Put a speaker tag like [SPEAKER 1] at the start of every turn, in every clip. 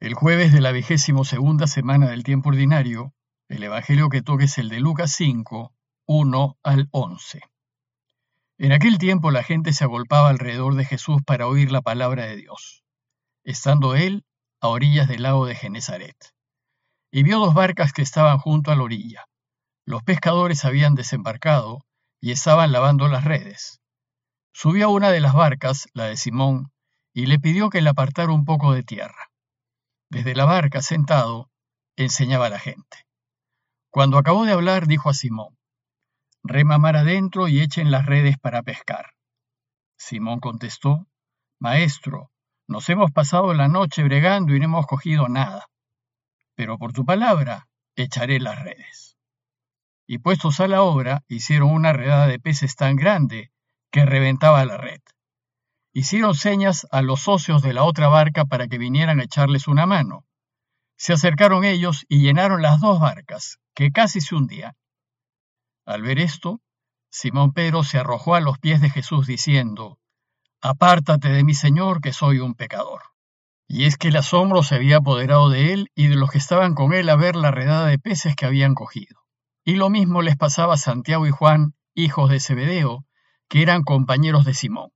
[SPEAKER 1] El jueves de la vigésimo segunda semana del tiempo ordinario, el Evangelio que toque es el de Lucas 5, 1 al 11. En aquel tiempo la gente se agolpaba alrededor de Jesús para oír la palabra de Dios, estando él a orillas del lago de Genezaret. Y vio dos barcas que estaban junto a la orilla. Los pescadores habían desembarcado y estaban lavando las redes. Subió a una de las barcas, la de Simón, y le pidió que le apartara un poco de tierra. Desde la barca, sentado, enseñaba a la gente. Cuando acabó de hablar, dijo a Simón, Rema mar adentro y echen las redes para pescar. Simón contestó, Maestro, nos hemos pasado la noche bregando y no hemos cogido nada. Pero por tu palabra echaré las redes. Y puestos a la obra, hicieron una redada de peces tan grande que reventaba la red. Hicieron señas a los socios de la otra barca para que vinieran a echarles una mano. Se acercaron ellos y llenaron las dos barcas, que casi se hundían. Al ver esto, Simón Pedro se arrojó a los pies de Jesús diciendo, Apártate de mí, Señor, que soy un pecador. Y es que el asombro se había apoderado de él y de los que estaban con él a ver la redada de peces que habían cogido. Y lo mismo les pasaba a Santiago y Juan, hijos de Zebedeo, que eran compañeros de Simón.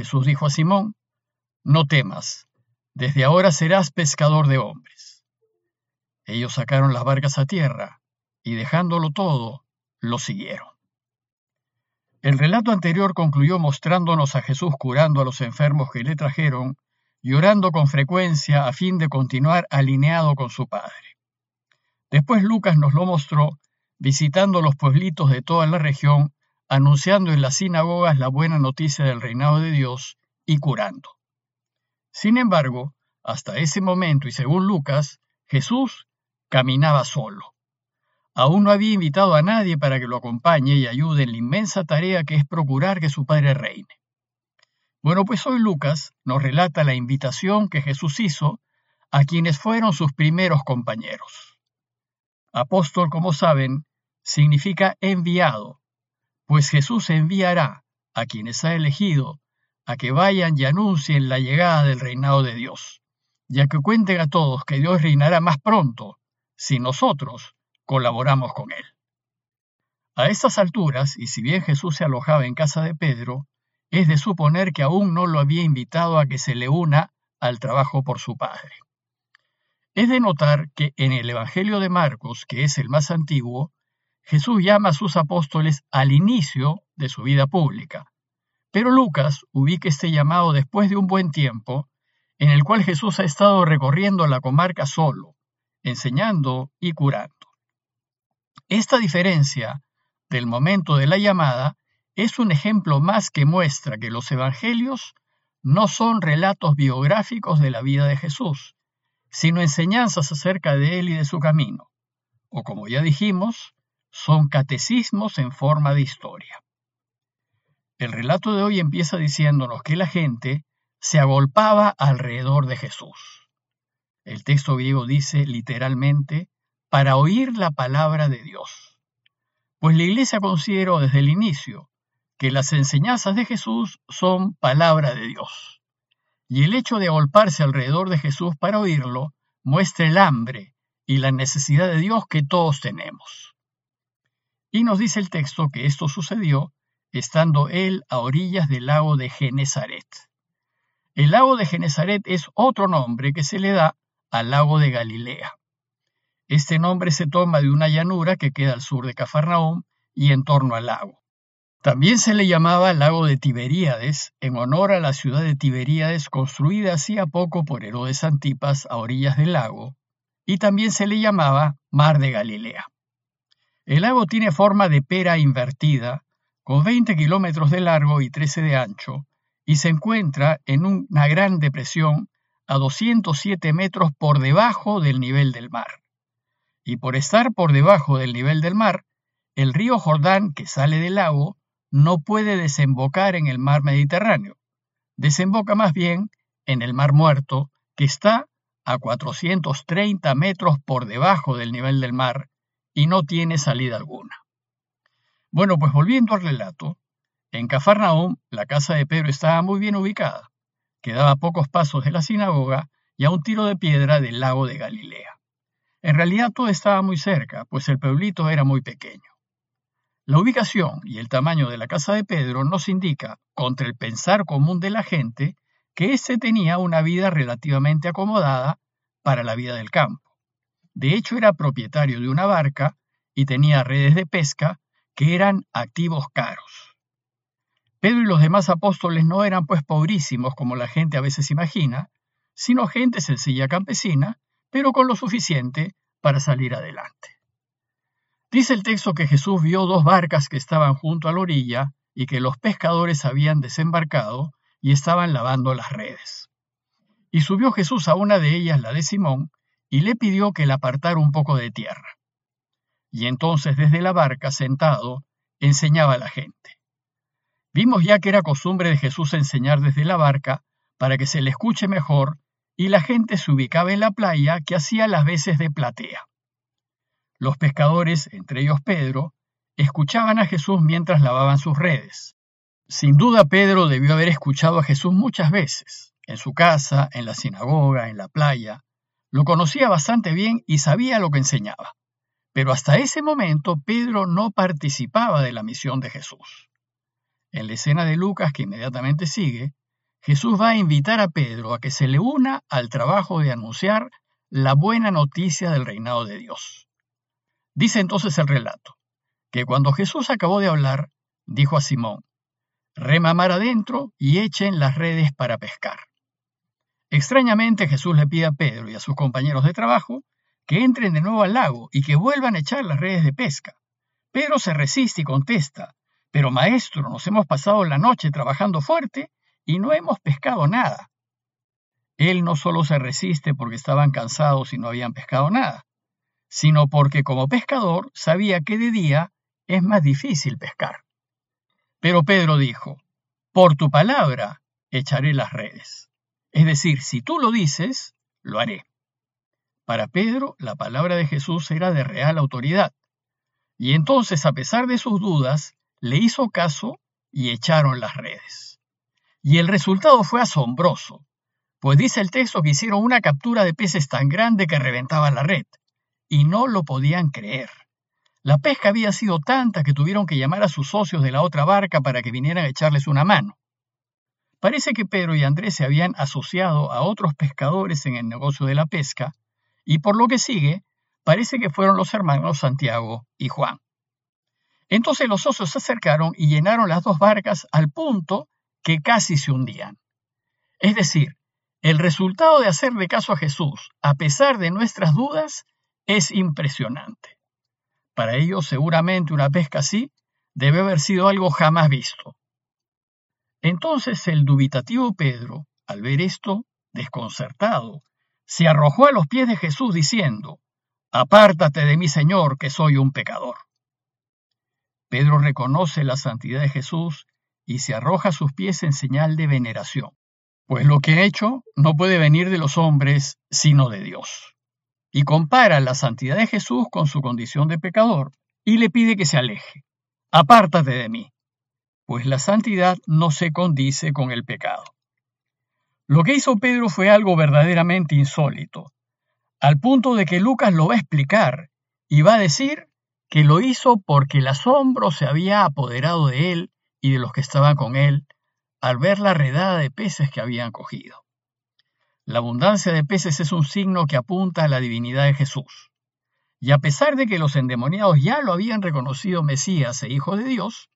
[SPEAKER 1] Jesús dijo a Simón, No temas, desde ahora serás pescador de hombres. Ellos sacaron las barcas a tierra y dejándolo todo, lo siguieron. El relato anterior concluyó mostrándonos a Jesús curando a los enfermos que le trajeron y orando con frecuencia a fin de continuar alineado con su Padre. Después Lucas nos lo mostró visitando los pueblitos de toda la región anunciando en las sinagogas la buena noticia del reinado de Dios y curando. Sin embargo, hasta ese momento y según Lucas, Jesús caminaba solo. Aún no había invitado a nadie para que lo acompañe y ayude en la inmensa tarea que es procurar que su Padre reine. Bueno, pues hoy Lucas nos relata la invitación que Jesús hizo a quienes fueron sus primeros compañeros. Apóstol, como saben, significa enviado, pues Jesús enviará a quienes ha elegido a que vayan y anuncien la llegada del reinado de Dios, ya que cuenten a todos que Dios reinará más pronto si nosotros colaboramos con Él. A estas alturas, y si bien Jesús se alojaba en casa de Pedro, es de suponer que aún no lo había invitado a que se le una al trabajo por su Padre. Es de notar que en el Evangelio de Marcos, que es el más antiguo, Jesús llama a sus apóstoles al inicio de su vida pública. Pero Lucas ubica este llamado después de un buen tiempo en el cual Jesús ha estado recorriendo la comarca solo, enseñando y curando. Esta diferencia del momento de la llamada es un ejemplo más que muestra que los evangelios no son relatos biográficos de la vida de Jesús, sino enseñanzas acerca de él y de su camino, o como ya dijimos, son catecismos en forma de historia. El relato de hoy empieza diciéndonos que la gente se agolpaba alrededor de Jesús. El texto griego dice literalmente, para oír la palabra de Dios. Pues la Iglesia consideró desde el inicio que las enseñanzas de Jesús son palabra de Dios. Y el hecho de agolparse alrededor de Jesús para oírlo muestra el hambre y la necesidad de Dios que todos tenemos. Y nos dice el texto que esto sucedió estando él a orillas del lago de Genezaret. El lago de Genezaret es otro nombre que se le da al lago de Galilea. Este nombre se toma de una llanura que queda al sur de Cafarnaúm y en torno al lago. También se le llamaba lago de Tiberíades en honor a la ciudad de Tiberíades construida hacía poco por Herodes Antipas a orillas del lago, y también se le llamaba mar de Galilea. El lago tiene forma de pera invertida, con 20 kilómetros de largo y 13 de ancho, y se encuentra en una gran depresión a 207 metros por debajo del nivel del mar. Y por estar por debajo del nivel del mar, el río Jordán que sale del lago no puede desembocar en el mar Mediterráneo. Desemboca más bien en el mar Muerto, que está a 430 metros por debajo del nivel del mar y no tiene salida alguna. Bueno, pues volviendo al relato, en Cafarnaúm la casa de Pedro estaba muy bien ubicada, quedaba a pocos pasos de la sinagoga y a un tiro de piedra del lago de Galilea. En realidad todo estaba muy cerca, pues el pueblito era muy pequeño. La ubicación y el tamaño de la casa de Pedro nos indica, contra el pensar común de la gente, que éste tenía una vida relativamente acomodada para la vida del campo. De hecho, era propietario de una barca y tenía redes de pesca que eran activos caros. Pedro y los demás apóstoles no eran pues pobrísimos como la gente a veces imagina, sino gente sencilla campesina, pero con lo suficiente para salir adelante. Dice el texto que Jesús vio dos barcas que estaban junto a la orilla y que los pescadores habían desembarcado y estaban lavando las redes. Y subió Jesús a una de ellas, la de Simón, y le pidió que la apartara un poco de tierra. Y entonces desde la barca, sentado, enseñaba a la gente. Vimos ya que era costumbre de Jesús enseñar desde la barca para que se le escuche mejor y la gente se ubicaba en la playa que hacía las veces de platea. Los pescadores, entre ellos Pedro, escuchaban a Jesús mientras lavaban sus redes. Sin duda Pedro debió haber escuchado a Jesús muchas veces, en su casa, en la sinagoga, en la playa. Lo conocía bastante bien y sabía lo que enseñaba. Pero hasta ese momento Pedro no participaba de la misión de Jesús. En la escena de Lucas que inmediatamente sigue, Jesús va a invitar a Pedro a que se le una al trabajo de anunciar la buena noticia del reinado de Dios. Dice entonces el relato, que cuando Jesús acabó de hablar, dijo a Simón, remamar adentro y echen las redes para pescar. Extrañamente Jesús le pide a Pedro y a sus compañeros de trabajo que entren de nuevo al lago y que vuelvan a echar las redes de pesca. Pedro se resiste y contesta, pero maestro, nos hemos pasado la noche trabajando fuerte y no hemos pescado nada. Él no solo se resiste porque estaban cansados y no habían pescado nada, sino porque como pescador sabía que de día es más difícil pescar. Pero Pedro dijo, por tu palabra echaré las redes. Es decir, si tú lo dices, lo haré. Para Pedro, la palabra de Jesús era de real autoridad. Y entonces, a pesar de sus dudas, le hizo caso y echaron las redes. Y el resultado fue asombroso, pues dice el texto que hicieron una captura de peces tan grande que reventaba la red, y no lo podían creer. La pesca había sido tanta que tuvieron que llamar a sus socios de la otra barca para que vinieran a echarles una mano. Parece que Pedro y Andrés se habían asociado a otros pescadores en el negocio de la pesca, y por lo que sigue, parece que fueron los hermanos Santiago y Juan. Entonces los socios se acercaron y llenaron las dos barcas al punto que casi se hundían. Es decir, el resultado de hacerle caso a Jesús, a pesar de nuestras dudas, es impresionante. Para ellos seguramente una pesca así debe haber sido algo jamás visto. Entonces el dubitativo Pedro, al ver esto, desconcertado, se arrojó a los pies de Jesús diciendo, Apártate de mí, Señor, que soy un pecador. Pedro reconoce la santidad de Jesús y se arroja a sus pies en señal de veneración, pues lo que ha hecho no puede venir de los hombres, sino de Dios y compara la santidad de Jesús con su condición de pecador y le pide que se aleje. Apártate de mí, pues la santidad no se condice con el pecado. Lo que hizo Pedro fue algo verdaderamente insólito, al punto de que Lucas lo va a explicar y va a decir que lo hizo porque el asombro se había apoderado de él y de los que estaban con él al ver la redada de peces que habían cogido. La abundancia de peces es un signo que apunta a la divinidad de Jesús. Y a pesar de que los endemoniados ya lo habían reconocido Mesías e Hijo de Dios,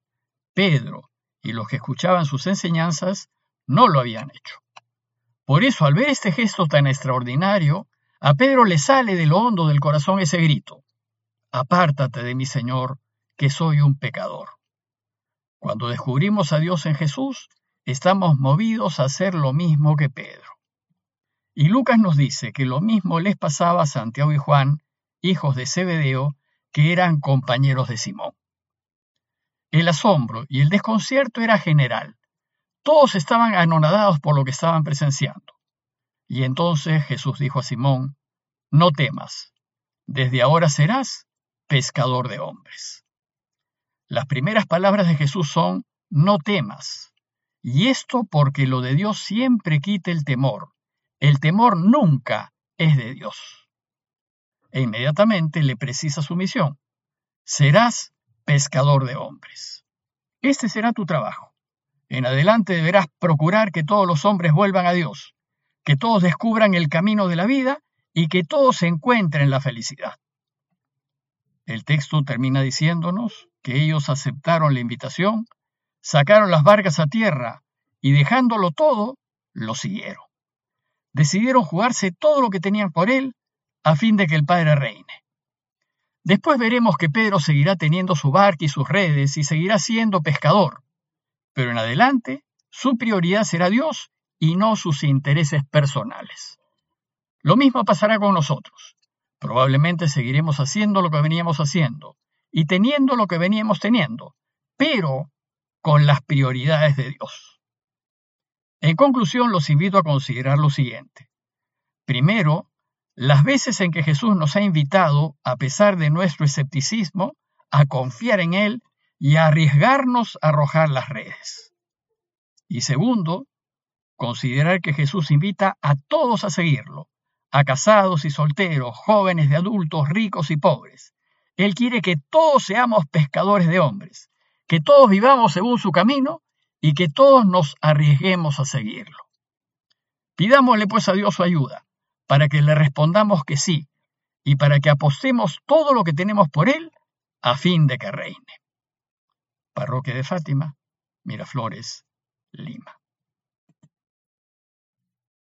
[SPEAKER 1] Pedro y los que escuchaban sus enseñanzas no lo habían hecho. Por eso, al ver este gesto tan extraordinario, a Pedro le sale de lo hondo del corazón ese grito, Apártate de mi Señor, que soy un pecador. Cuando descubrimos a Dios en Jesús, estamos movidos a hacer lo mismo que Pedro. Y Lucas nos dice que lo mismo les pasaba a Santiago y Juan, hijos de Zebedeo, que eran compañeros de Simón. El asombro y el desconcierto era general. Todos estaban anonadados por lo que estaban presenciando. Y entonces Jesús dijo a Simón, no temas, desde ahora serás pescador de hombres. Las primeras palabras de Jesús son, no temas. Y esto porque lo de Dios siempre quita el temor el temor nunca es de Dios. E inmediatamente le precisa su misión. Serás pescador de hombres. Este será tu trabajo. En adelante deberás procurar que todos los hombres vuelvan a Dios, que todos descubran el camino de la vida y que todos encuentren la felicidad. El texto termina diciéndonos que ellos aceptaron la invitación, sacaron las barcas a tierra y dejándolo todo, lo siguieron. Decidieron jugarse todo lo que tenían por él a fin de que el Padre reine. Después veremos que Pedro seguirá teniendo su barca y sus redes y seguirá siendo pescador, pero en adelante su prioridad será Dios y no sus intereses personales. Lo mismo pasará con nosotros. Probablemente seguiremos haciendo lo que veníamos haciendo y teniendo lo que veníamos teniendo, pero con las prioridades de Dios. En conclusión, los invito a considerar lo siguiente. Primero, las veces en que Jesús nos ha invitado, a pesar de nuestro escepticismo, a confiar en Él y a arriesgarnos a arrojar las redes. Y segundo, considerar que Jesús invita a todos a seguirlo, a casados y solteros, jóvenes de adultos, ricos y pobres. Él quiere que todos seamos pescadores de hombres, que todos vivamos según su camino y que todos nos arriesguemos a seguirlo. Pidámosle pues a Dios su ayuda, para que le respondamos que sí, y para que apostemos todo lo que tenemos por Él, a fin de que reine. Parroquia de Fátima, Miraflores, Lima.